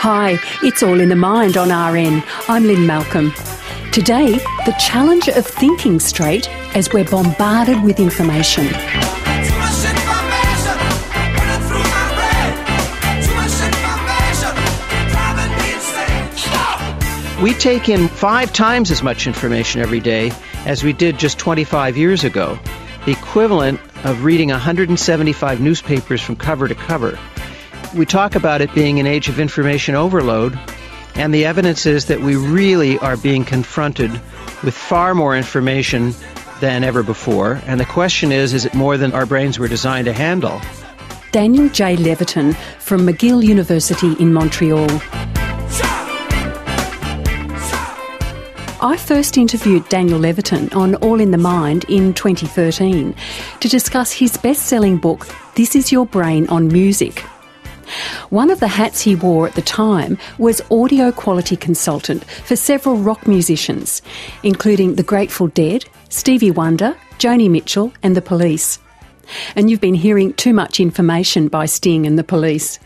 Hi, it's all in the mind on RN. I'm Lynne Malcolm. Today, the challenge of thinking straight as we're bombarded with information. We take in five times as much information every day as we did just 25 years ago, the equivalent of reading 175 newspapers from cover to cover. We talk about it being an age of information overload, and the evidence is that we really are being confronted with far more information than ever before. And the question is is it more than our brains were designed to handle? Daniel J. Levitin from McGill University in Montreal. I first interviewed Daniel Levitin on All in the Mind in 2013 to discuss his best selling book, This Is Your Brain on Music. One of the hats he wore at the time was audio quality consultant for several rock musicians, including The Grateful Dead, Stevie Wonder, Joni Mitchell, and The Police. And you've been hearing too much information by Sting and The Police.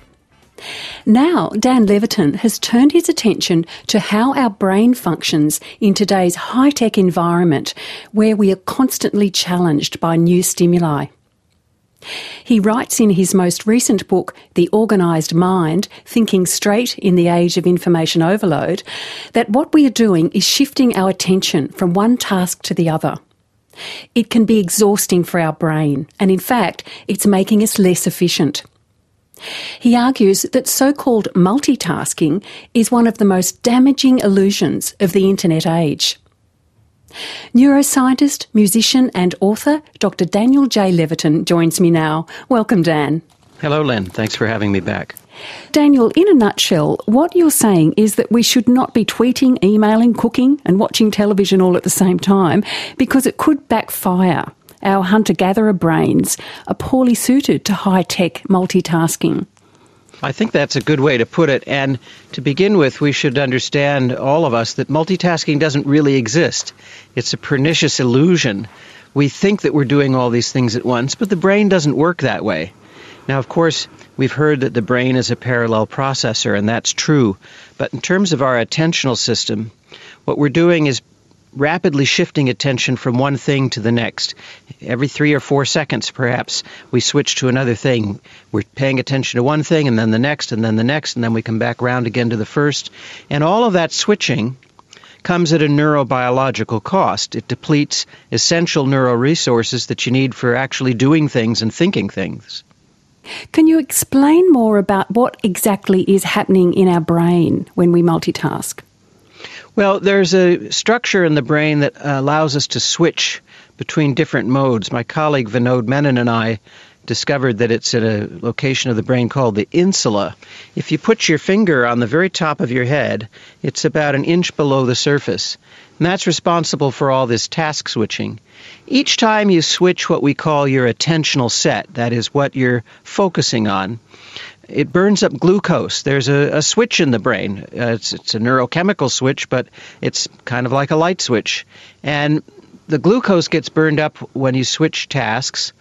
Now, Dan Levitin has turned his attention to how our brain functions in today's high tech environment where we are constantly challenged by new stimuli. He writes in his most recent book, The Organised Mind Thinking Straight in the Age of Information Overload, that what we are doing is shifting our attention from one task to the other. It can be exhausting for our brain, and in fact, it's making us less efficient. He argues that so called multitasking is one of the most damaging illusions of the internet age. Neuroscientist, musician, and author Dr. Daniel J. Levitin joins me now. Welcome, Dan. Hello, Lynne. Thanks for having me back. Daniel, in a nutshell, what you're saying is that we should not be tweeting, emailing, cooking, and watching television all at the same time because it could backfire. Our hunter gatherer brains are poorly suited to high tech multitasking. I think that's a good way to put it. And to begin with, we should understand, all of us, that multitasking doesn't really exist. It's a pernicious illusion. We think that we're doing all these things at once, but the brain doesn't work that way. Now, of course, we've heard that the brain is a parallel processor, and that's true. But in terms of our attentional system, what we're doing is rapidly shifting attention from one thing to the next. Every three or four seconds, perhaps, we switch to another thing. We're paying attention to one thing, and then the next, and then the next, and then we come back around again to the first. And all of that switching comes at a neurobiological cost. It depletes essential neural resources that you need for actually doing things and thinking things. Can you explain more about what exactly is happening in our brain when we multitask? Well, there's a structure in the brain that uh, allows us to switch between different modes. My colleague Vinod Menon and I discovered that it's at a location of the brain called the insula. If you put your finger on the very top of your head, it's about an inch below the surface. And that's responsible for all this task switching. Each time you switch what we call your attentional set, that is what you're focusing on, it burns up glucose. There's a, a switch in the brain. Uh, it's, it's a neurochemical switch, but it's kind of like a light switch. And the glucose gets burned up when you switch tasks,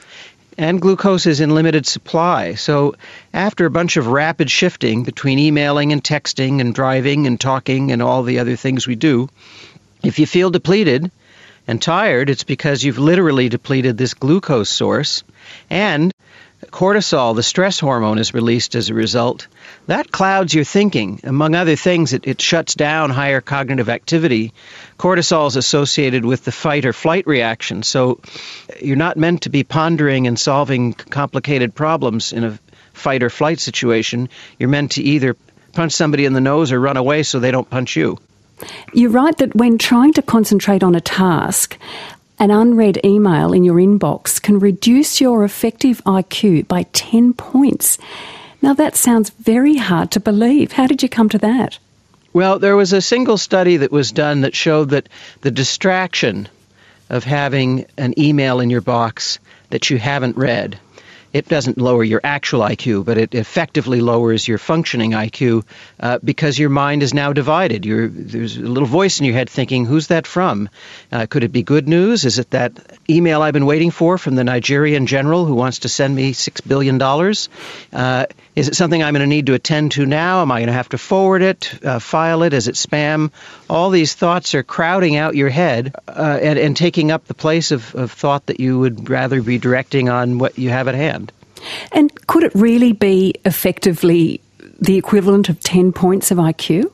and glucose is in limited supply. So, after a bunch of rapid shifting between emailing and texting and driving and talking and all the other things we do, if you feel depleted and tired, it's because you've literally depleted this glucose source. And cortisol, the stress hormone, is released as a result. That clouds your thinking. Among other things, it, it shuts down higher cognitive activity. Cortisol is associated with the fight or flight reaction. So uh, you're not meant to be pondering and solving complicated problems in a fight or flight situation. You're meant to either punch somebody in the nose or run away so they don't punch you. You're right that when trying to concentrate on a task, an unread email in your inbox can reduce your effective IQ by 10 points. Now, that sounds very hard to believe. How did you come to that? Well, there was a single study that was done that showed that the distraction of having an email in your box that you haven't read it doesn't lower your actual IQ, but it effectively lowers your functioning IQ uh, because your mind is now divided. You're, there's a little voice in your head thinking, who's that from? Uh, could it be good news? Is it that email I've been waiting for from the Nigerian general who wants to send me $6 billion? Uh, is it something I'm going to need to attend to now? Am I going to have to forward it, uh, file it? Is it spam? All these thoughts are crowding out your head uh, and, and taking up the place of, of thought that you would rather be directing on what you have at hand. And could it really be effectively the equivalent of 10 points of IQ?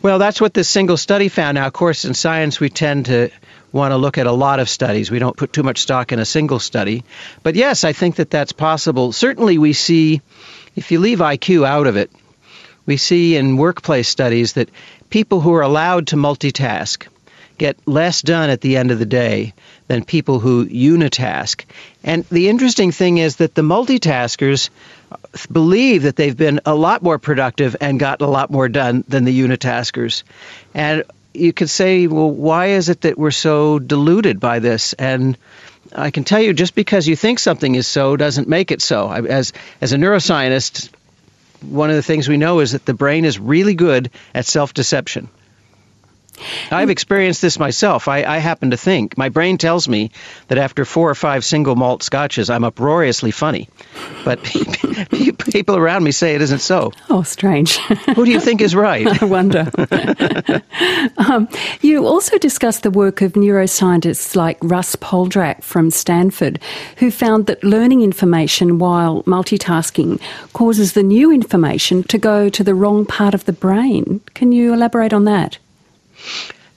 Well, that's what this single study found. Now, of course, in science, we tend to want to look at a lot of studies. We don't put too much stock in a single study. But yes, I think that that's possible. Certainly, we see, if you leave IQ out of it, we see in workplace studies that people who are allowed to multitask get less done at the end of the day than people who unitask. And the interesting thing is that the multitaskers believe that they've been a lot more productive and gotten a lot more done than the unitaskers. And you could say, well, why is it that we're so deluded by this? And I can tell you, just because you think something is so doesn't make it so. As as a neuroscientist, one of the things we know is that the brain is really good at self-deception. I've experienced this myself. I, I, happen to think my brain tells me that after four or five single malt scotches, I'm uproariously funny, but people around me say it isn't so. Oh, strange. Who do you think is right? I wonder. um, you also discuss the work of neuroscientists like Russ Poldrack from Stanford, who found that learning information while multitasking causes the new information to go to the wrong part of the brain. Can you elaborate on that?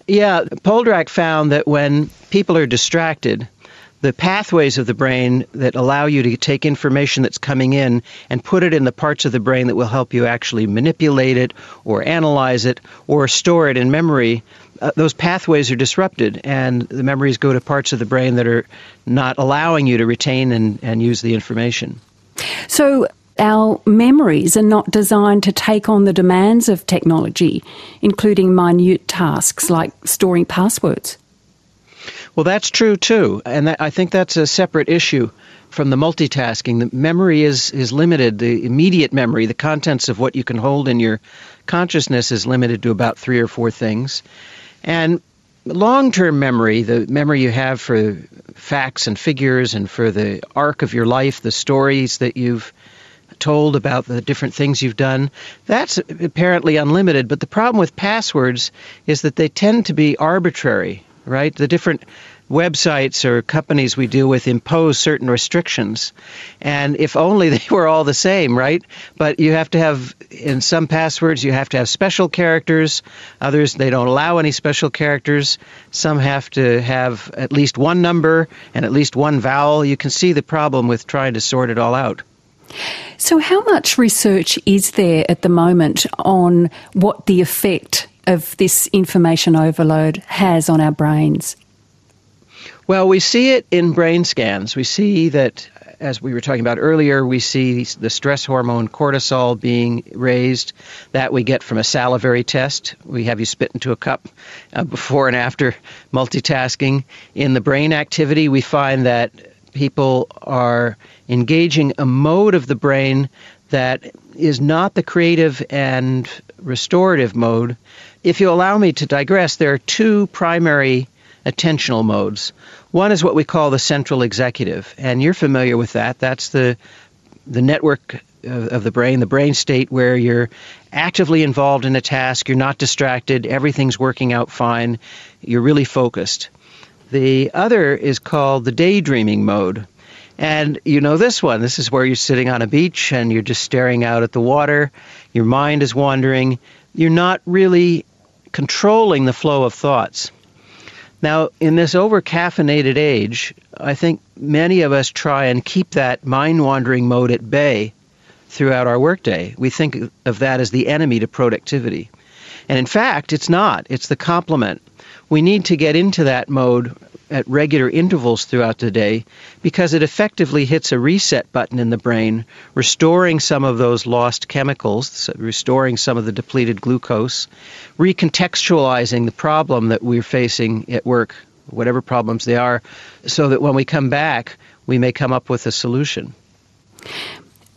Yeah, Poldrack found that when people are distracted, the pathways of the brain that allow you to take information that's coming in and put it in the parts of the brain that will help you actually manipulate it or analyze it or store it in memory, uh, those pathways are disrupted and the memories go to parts of the brain that are not allowing you to retain and, and use the information. So, our memories are not designed to take on the demands of technology, including minute tasks like storing passwords. Well, that's true too, and that, I think that's a separate issue from the multitasking. The memory is is limited. The immediate memory, the contents of what you can hold in your consciousness, is limited to about three or four things, and long-term memory, the memory you have for facts and figures and for the arc of your life, the stories that you've told about the different things you've done. That's apparently unlimited, but the problem with passwords is that they tend to be arbitrary, right? The different websites or companies we deal with impose certain restrictions. And if only they were all the same, right? But you have to have, in some passwords, you have to have special characters. Others, they don't allow any special characters. Some have to have at least one number and at least one vowel. You can see the problem with trying to sort it all out. So, how much research is there at the moment on what the effect of this information overload has on our brains? Well, we see it in brain scans. We see that, as we were talking about earlier, we see the stress hormone cortisol being raised. That we get from a salivary test. We have you spit into a cup uh, before and after multitasking. In the brain activity, we find that people are engaging a mode of the brain that is not the creative and restorative mode. If you allow me to digress, there are two primary attentional modes. One is what we call the central executive, and you're familiar with that. That's the the network of, of the brain, the brain state where you're actively involved in a task, you're not distracted, everything's working out fine, you're really focused. The other is called the daydreaming mode. And you know this one. This is where you're sitting on a beach and you're just staring out at the water. Your mind is wandering. You're not really controlling the flow of thoughts. Now, in this over caffeinated age, I think many of us try and keep that mind wandering mode at bay throughout our workday. We think of that as the enemy to productivity. And in fact, it's not, it's the complement we need to get into that mode at regular intervals throughout the day because it effectively hits a reset button in the brain, restoring some of those lost chemicals, restoring some of the depleted glucose, recontextualizing the problem that we're facing at work, whatever problems they are, so that when we come back, we may come up with a solution.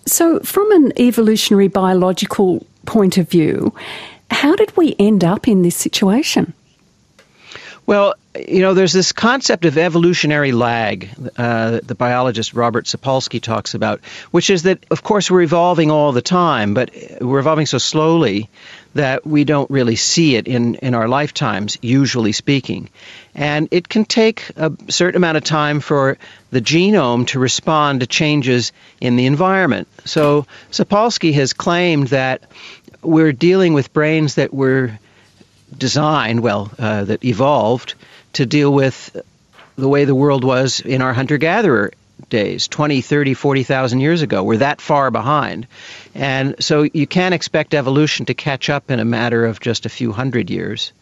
So, from an evolutionary biological point of view, how did we end up in this situation? Well, you know, there's this concept of evolutionary lag uh, that the biologist Robert Sapolsky talks about, which is that, of course, we're evolving all the time, but we're evolving so slowly that we don't really see it in, in our lifetimes, usually speaking. And it can take a certain amount of time for the genome to respond to changes in the environment. So Sapolsky has claimed that we're dealing with brains that were designed, well, uh, that evolved to deal with the way the world was in our hunter gatherer days 20 30 40,000 years ago. We're that far behind. And so you can't expect evolution to catch up in a matter of just a few hundred years.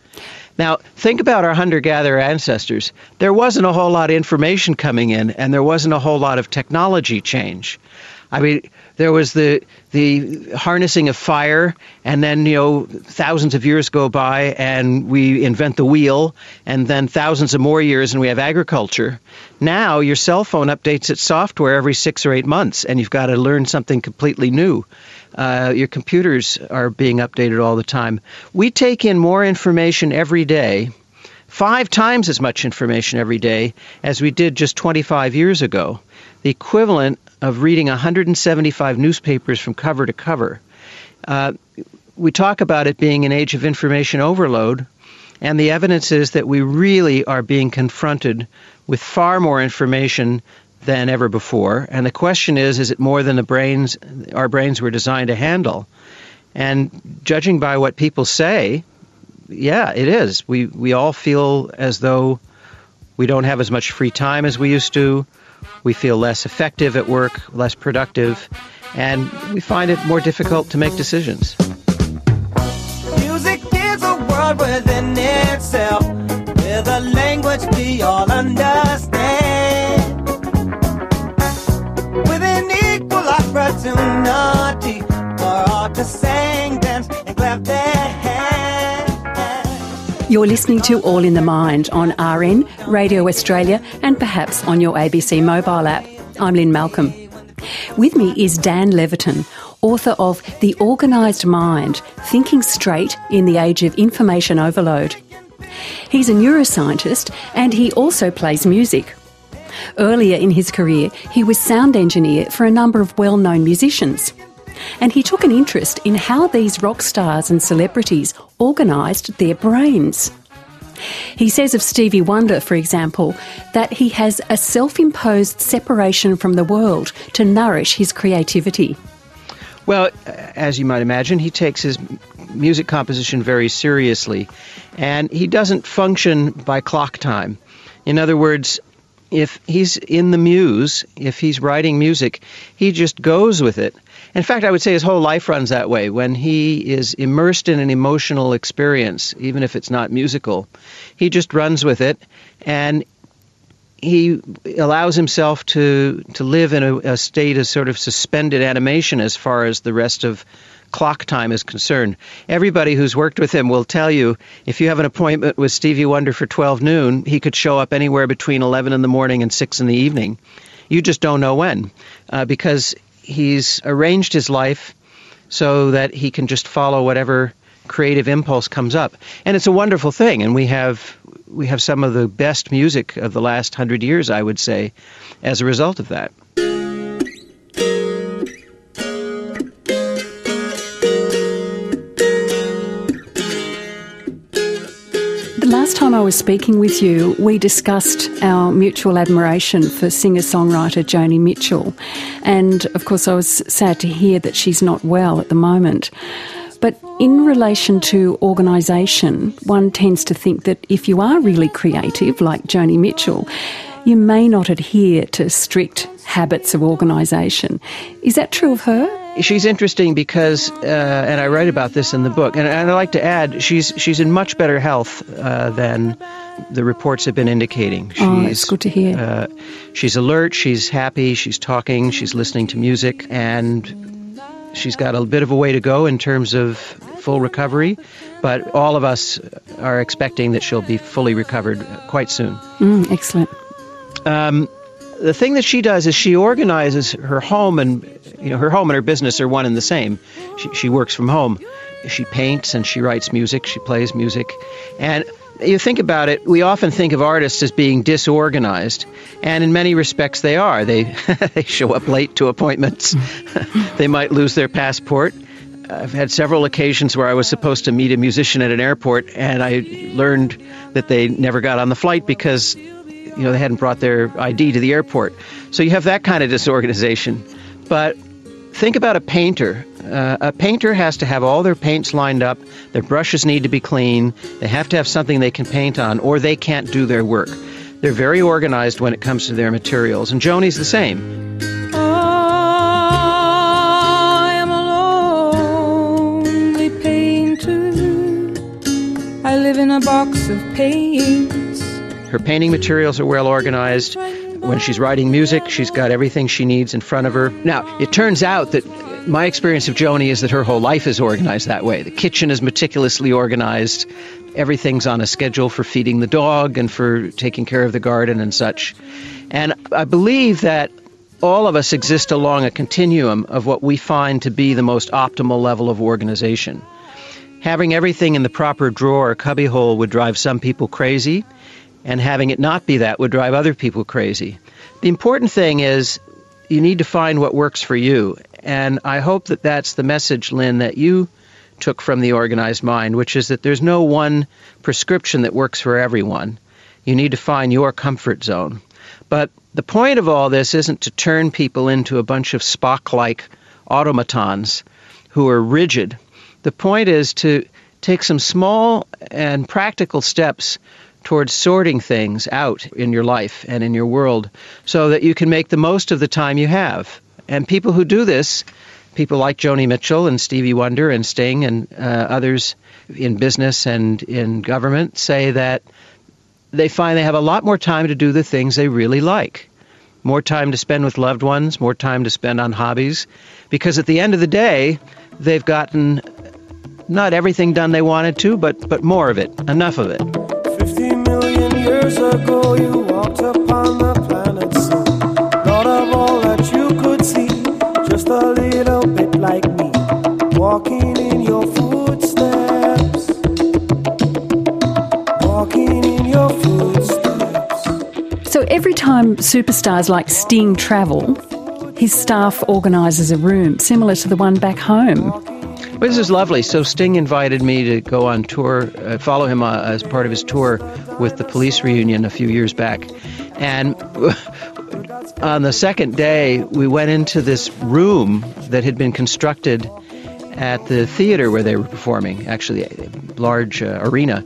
Now think about our hunter gatherer ancestors. There wasn't a whole lot of information coming in and there wasn't a whole lot of technology change. I mean there was the the harnessing of fire, and then you know thousands of years go by, and we invent the wheel, and then thousands of more years, and we have agriculture. Now your cell phone updates its software every six or eight months, and you've got to learn something completely new. Uh, your computers are being updated all the time. We take in more information every day five times as much information every day as we did just 25 years ago, the equivalent of reading 175 newspapers from cover to cover. Uh, we talk about it being an age of information overload, and the evidence is that we really are being confronted with far more information than ever before. And the question is, is it more than the brains our brains were designed to handle? And judging by what people say, yeah, it is. We we all feel as though we don't have as much free time as we used to. We feel less effective at work, less productive, and we find it more difficult to make decisions. Music is a world within itself, with a language we all understand. With an equal opportunity for all to sing, You're listening to All in the Mind on RN, Radio Australia, and perhaps on your ABC mobile app. I'm Lynne Malcolm. With me is Dan Levitin, author of The Organised Mind Thinking Straight in the Age of Information Overload. He's a neuroscientist and he also plays music. Earlier in his career, he was sound engineer for a number of well known musicians and he took an interest in how these rock stars and celebrities organised their brains. He says of Stevie Wonder, for example, that he has a self imposed separation from the world to nourish his creativity. Well, as you might imagine, he takes his music composition very seriously, and he doesn't function by clock time. In other words, if he's in the muse, if he's writing music, he just goes with it. In fact, I would say his whole life runs that way. When he is immersed in an emotional experience, even if it's not musical, he just runs with it and he allows himself to to live in a, a state of sort of suspended animation as far as the rest of clock time is concerned. Everybody who's worked with him will tell you if you have an appointment with Stevie Wonder for 12 noon, he could show up anywhere between 11 in the morning and 6 in the evening. You just don't know when uh, because he's arranged his life so that he can just follow whatever creative impulse comes up. And it's a wonderful thing and we have we have some of the best music of the last 100 years, I would say, as a result of that. Last time I was speaking with you, we discussed our mutual admiration for singer songwriter Joni Mitchell. And of course, I was sad to hear that she's not well at the moment. But in relation to organisation, one tends to think that if you are really creative, like Joni Mitchell, you may not adhere to strict habits of organisation. Is that true of her? She's interesting because, uh, and I write about this in the book, and, and I like to add, she's she's in much better health uh, than the reports have been indicating. She's, oh, it's good to hear. Uh, she's alert, she's happy, she's talking, she's listening to music, and she's got a bit of a way to go in terms of full recovery. But all of us are expecting that she'll be fully recovered quite soon. Mm, excellent. Um, the thing that she does is she organizes her home and you know her home and her business are one and the same. She, she works from home. She paints and she writes music. She plays music, and you think about it, we often think of artists as being disorganized, and in many respects they are. They they show up late to appointments. they might lose their passport. I've had several occasions where I was supposed to meet a musician at an airport, and I learned that they never got on the flight because you know they hadn't brought their ID to the airport. So you have that kind of disorganization. But think about a painter. Uh, a painter has to have all their paints lined up. Their brushes need to be clean. They have to have something they can paint on, or they can't do their work. They're very organized when it comes to their materials, and Joni's the same. I am a lonely painter. I live in a box of paints. Her painting materials are well organized. When she's writing music, she's got everything she needs in front of her. Now, it turns out that my experience of Joni is that her whole life is organized that way. The kitchen is meticulously organized. Everything's on a schedule for feeding the dog and for taking care of the garden and such. And I believe that all of us exist along a continuum of what we find to be the most optimal level of organization. Having everything in the proper drawer or cubbyhole would drive some people crazy, and having it not be that would drive other people crazy. The important thing is you need to find what works for you. And I hope that that's the message, Lynne, that you took from the organized mind, which is that there's no one prescription that works for everyone. You need to find your comfort zone. But the point of all this isn't to turn people into a bunch of Spock like automatons who are rigid. The point is to take some small and practical steps towards sorting things out in your life and in your world so that you can make the most of the time you have. And people who do this, people like Joni Mitchell and Stevie Wonder and Sting and uh, others in business and in government, say that they find they have a lot more time to do the things they really like. More time to spend with loved ones, more time to spend on hobbies, because at the end of the day, they've gotten not everything done they wanted to, but, but more of it, enough of it. Fifty million years ago, you walked upon the planet sea. Thought of all that you could see, just a little bit like me, walking in your footsteps. Walking in your footsteps. So every time superstars like Sting travel, his staff organises a room similar to the one back home. Well, this is lovely. So Sting invited me to go on tour, uh, follow him uh, as part of his tour with the police reunion a few years back. And on the second day, we went into this room that had been constructed at the theater where they were performing, actually a large uh, arena.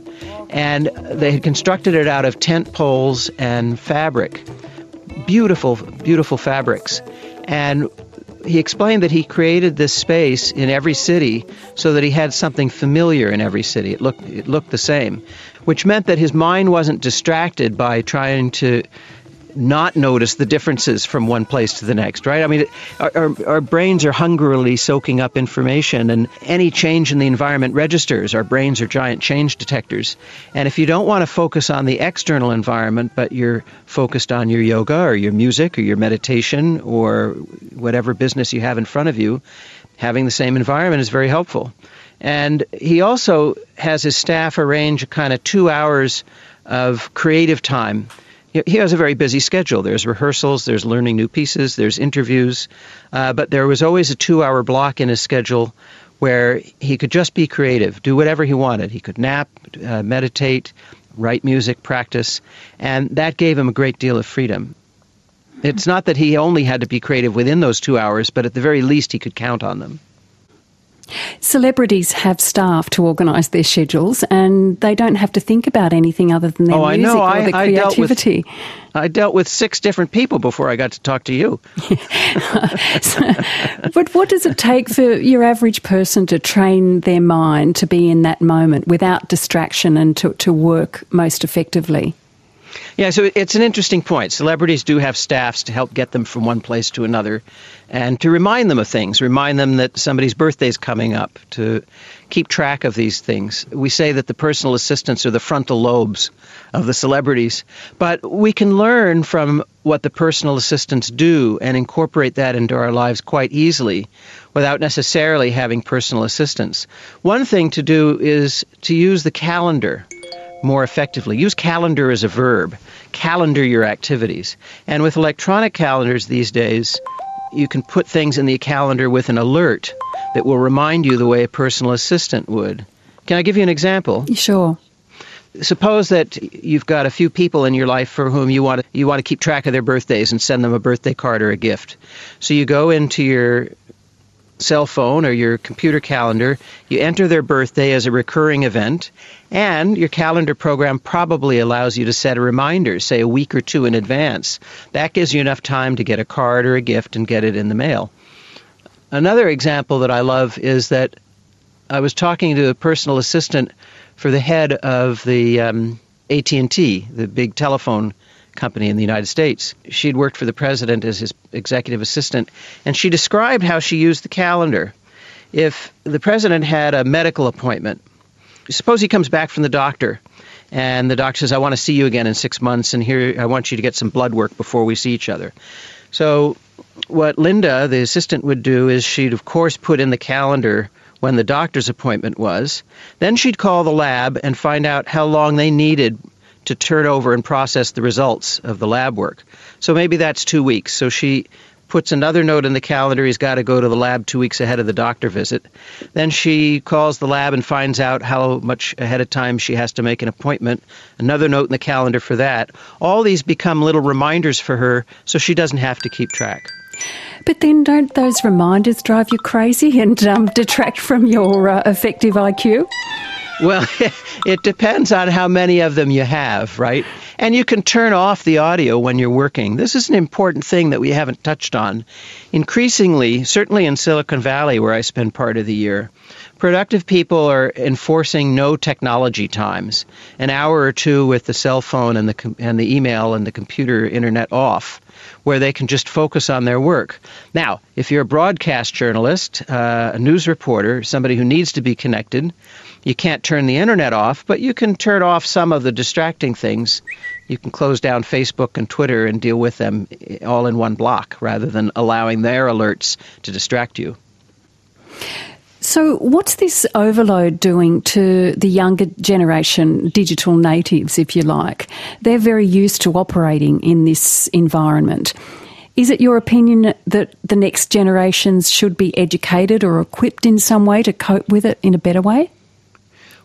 And they had constructed it out of tent poles and fabric. Beautiful, beautiful fabrics. And he explained that he created this space in every city so that he had something familiar in every city. It looked it looked the same, which meant that his mind wasn't distracted by trying to not notice the differences from one place to the next, right? I mean, our, our, our, brains are hungrily soaking up information, and any change in the environment registers. Our brains are giant change detectors. And if you don't want to focus on the external environment, but you're focused on your yoga or your music or your meditation or whatever business you have in front of you, having the same environment is very helpful. And he also has his staff arrange kind of two hours of creative time he has a very busy schedule. There's rehearsals, there's learning new pieces, there's interviews, uh, but there was always a two hour block in his schedule where he could just be creative, do whatever he wanted. He could nap, uh, meditate, write music, practice, and that gave him a great deal of freedom. It's not that he only had to be creative within those two hours, but at the very least he could count on them. Celebrities have staff to organise their schedules, and they don't have to think about anything other than their oh, music or I, the creativity. I dealt, with, I dealt with six different people before I got to talk to you. so, but what does it take for your average person to train their mind to be in that moment without distraction and to, to work most effectively? Yeah, so it's an interesting point. Celebrities do have staffs to help get them from one place to another and to remind them of things, remind them that somebody's birthday is coming up, to keep track of these things. We say that the personal assistants are the frontal lobes of the celebrities, but we can learn from what the personal assistants do and incorporate that into our lives quite easily without necessarily having personal assistants. One thing to do is to use the calendar more effectively. Use calendar as a verb. Calendar your activities. And with electronic calendars these days, you can put things in the calendar with an alert that will remind you the way a personal assistant would. Can I give you an example? Sure. Suppose that you've got a few people in your life for whom you want to, you want to keep track of their birthdays and send them a birthday card or a gift. So you go into your cell phone or your computer calendar, you enter their birthday as a recurring event, and your calendar program probably allows you to set a reminder, say a week or two in advance. That gives you enough time to get a card or a gift and get it in the mail. Another example that I love is that I was talking to a personal assistant for the head of the um, AT&T, the big telephone company in the United States. She'd worked for the president as his executive assistant, and she described how she used the calendar. If the president had a medical appointment, suppose he comes back from the doctor, and the doctor says, I want to see you again in six months, and here I want you to get some blood work before we see each other. So, what Linda, the assistant, would do is she'd, of course, put in the calendar when the doctor's appointment was. Then she'd call the lab and find out how long they needed to turn over and process the results of the lab work. So maybe that's two weeks. So she puts another note in the calendar he's got to go to the lab two weeks ahead of the doctor visit. Then she calls the lab and finds out how much ahead of time she has to make an appointment. Another note in the calendar for that. All these become little reminders for her so she doesn't have to keep track. But then don't those reminders drive you crazy and um, detract from your uh, effective IQ? Well, it depends on how many of them you have, right? And you can turn off the audio when you're working. This is an important thing that we haven't touched on. Increasingly, certainly in Silicon Valley, where I spend part of the year, productive people are enforcing no technology times. An hour or two with the cell phone and the, and the email and the computer internet off where they can just focus on their work. Now, if you're a broadcast journalist, uh, a news reporter, somebody who needs to be connected, you can't turn the internet off, but you can turn off some of the distracting things. You can close down Facebook and Twitter and deal with them eh, all in one block rather than allowing their alerts to distract you. So, what's this overload doing to the younger generation, digital natives, if you like? They're very used to operating in this environment. Is it your opinion that the next generations should be educated or equipped in some way to cope with it in a better way?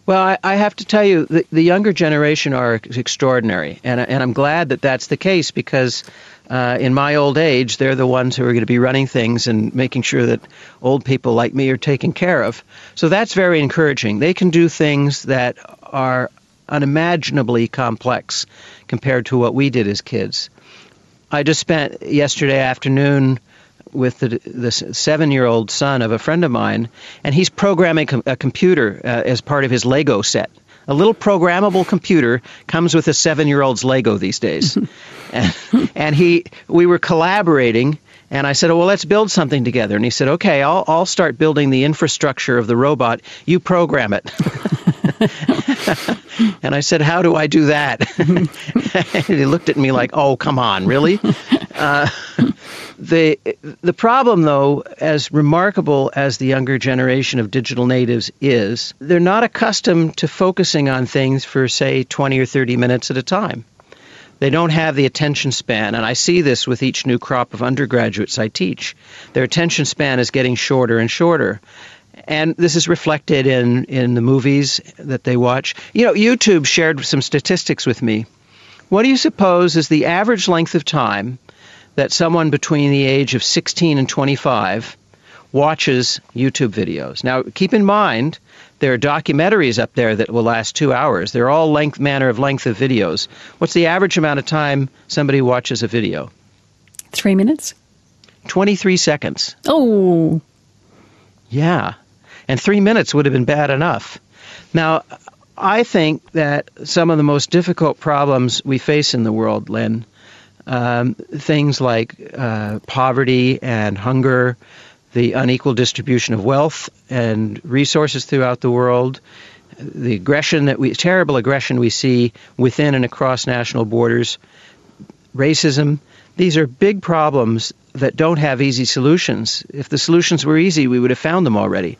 Well, I, I, have to tell you, the, the younger generation are extraordinary, and, and I'm glad that that's the case because uh, in my old age, they're the ones who are going to be running things and making sure that old people like me are taken care of. So that's very encouraging. They can do things that are unimaginably complex compared to what we did as kids. I just spent yesterday afternoon with the, the seven-year-old son of a friend of mine, and he's programming a computer uh, as part of his Lego set. A little programmable computer comes with a seven-year-old's Lego these days, and, and he we were collaborating. And I said, oh, well, let's build something together. And he said, okay, I'll, I'll start building the infrastructure of the robot. You program it. and I said, how do I do that? and he looked at me like, oh, come on, really? Uh, the the problem, though, as remarkable as the younger generation of digital natives is, they're not accustomed to focusing on things for, say, 20 or 30 minutes at a time. They don't have the attention span, and I see this with each new crop of undergraduates I teach. Their attention span is getting shorter and shorter. And this is reflected in, in the movies that they watch. You know, YouTube shared some statistics with me. What do you suppose is the average length of time that someone between the age of 16 and 25 watches YouTube videos. Now, keep in mind, there are documentaries up there that will last two hours. They're all length manner of length of videos. What's the average amount of time somebody watches a video? Three minutes. 23 seconds. Oh. Yeah. And three minutes would have been bad enough. Now, I think that some of the most difficult problems we face in the world, Lynne, um, things like uh, poverty and hunger, the unequal distribution of wealth and resources throughout the world, the aggression that we, terrible aggression we see within and across national borders, racism. These are big problems that don't have easy solutions. If the solutions were easy, we would have found them already.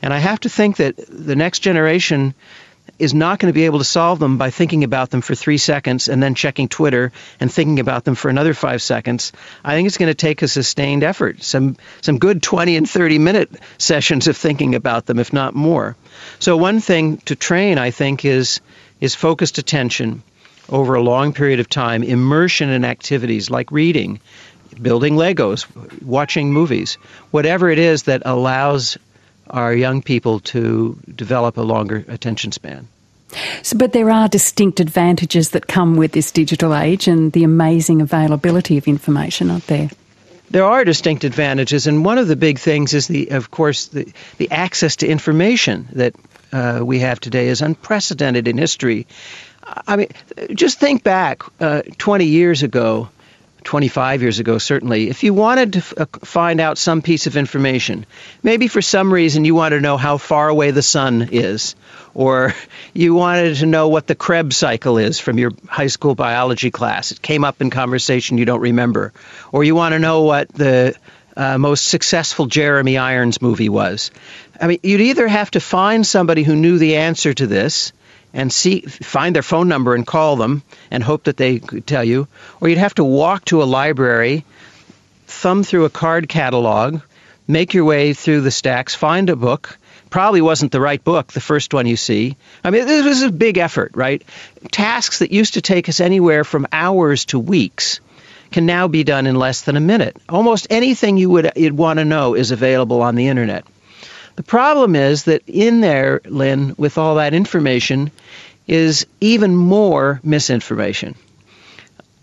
And I have to think that the next generation is not going to be able to solve them by thinking about them for three seconds and then checking Twitter and thinking about them for another five seconds. I think it's going to take a sustained effort, some some good 20 and 30 minute sessions of thinking about them, if not more. So one thing to train, I think, is is focused attention over a long period of time, immersion in activities like reading, building Legos, watching movies, whatever it is that allows our young people to develop a longer attention span. So, but there are distinct advantages that come with this digital age and the amazing availability of information, aren't there? There are distinct advantages, and one of the big things is the, of course, the, the access to information that uh, we have today is unprecedented in history. I mean, just think back uh, 20 years ago 25 years ago, certainly, if you wanted to f- uh, find out some piece of information, maybe for some reason you wanted to know how far away the sun is, or you wanted to know what the Krebs cycle is from your high school biology class. It came up in conversation you don't remember. Or you want to know what the uh, most successful Jeremy Irons movie was. I mean, you'd either have to find somebody who knew the answer to this and see find their phone number and call them and hope that they could tell you. Or you'd have to walk to a library thumb through a card catalog make your way through the stacks find a book. Probably wasn't the right book the first one you see. I mean this was a big effort right? Tasks that used to take us anywhere from hours to weeks can now be done in less than a minute. Almost anything you would you'd want to know is available on the internet the problem is that in there, Lynne, with all that information, is even more misinformation.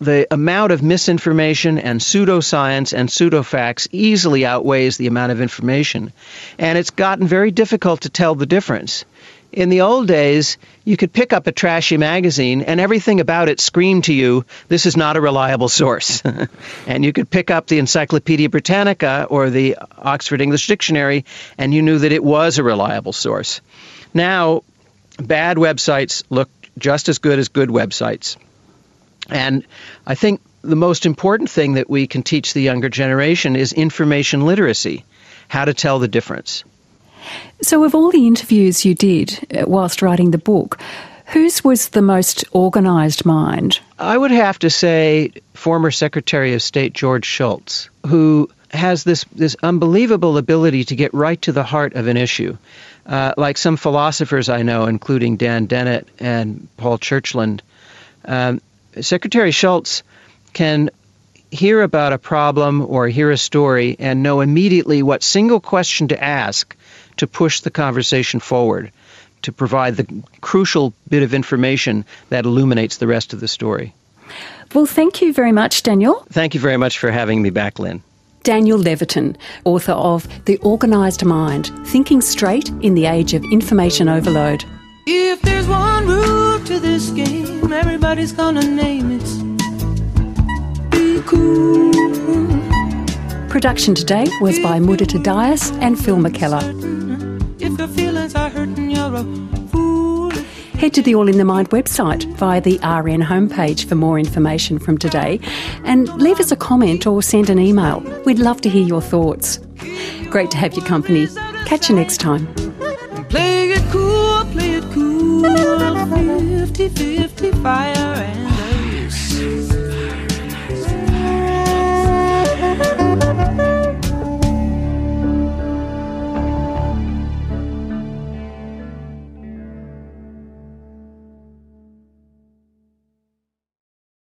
The amount of misinformation and pseudoscience and pseudofacts easily outweighs the amount of information. And it's gotten very difficult to tell the difference. In the old days, you could pick up a trashy magazine and everything about it screamed to you, this is not a reliable source. and you could pick up the Encyclopedia Britannica or the Oxford English Dictionary and you knew that it was a reliable source. Now, bad websites look just as good as good websites. And I think the most important thing that we can teach the younger generation is information literacy, how to tell the difference. So, of all the interviews you did uh, whilst writing the book, whose was the most organised mind? I would have to say former Secretary of State George Shultz, who has this, this unbelievable ability to get right to the heart of an issue. Uh, like some philosophers I know, including Dan Dennett and Paul Churchland, um, Secretary Shultz can hear about a problem or hear a story and know immediately what single question to ask to push the conversation forward, to provide the crucial bit of information that illuminates the rest of the story. Well, thank you very much, Daniel. Thank you very much for having me back, Lynne. Daniel Levitin, author of The Organised Mind Thinking Straight in the Age of Information Overload. If there's one rule to this game, everybody's gonna name it. Be cool. Production today was by Mudita Dias and Phil McKellar. Your feelings are hurting, you're a fool. Head to the All in the Mind website via the RN homepage for more information from today and leave us a comment or send an email. We'd love to hear your thoughts. Great to have your company. Catch you next time. Play it cool, play it cool. 50 50 fire and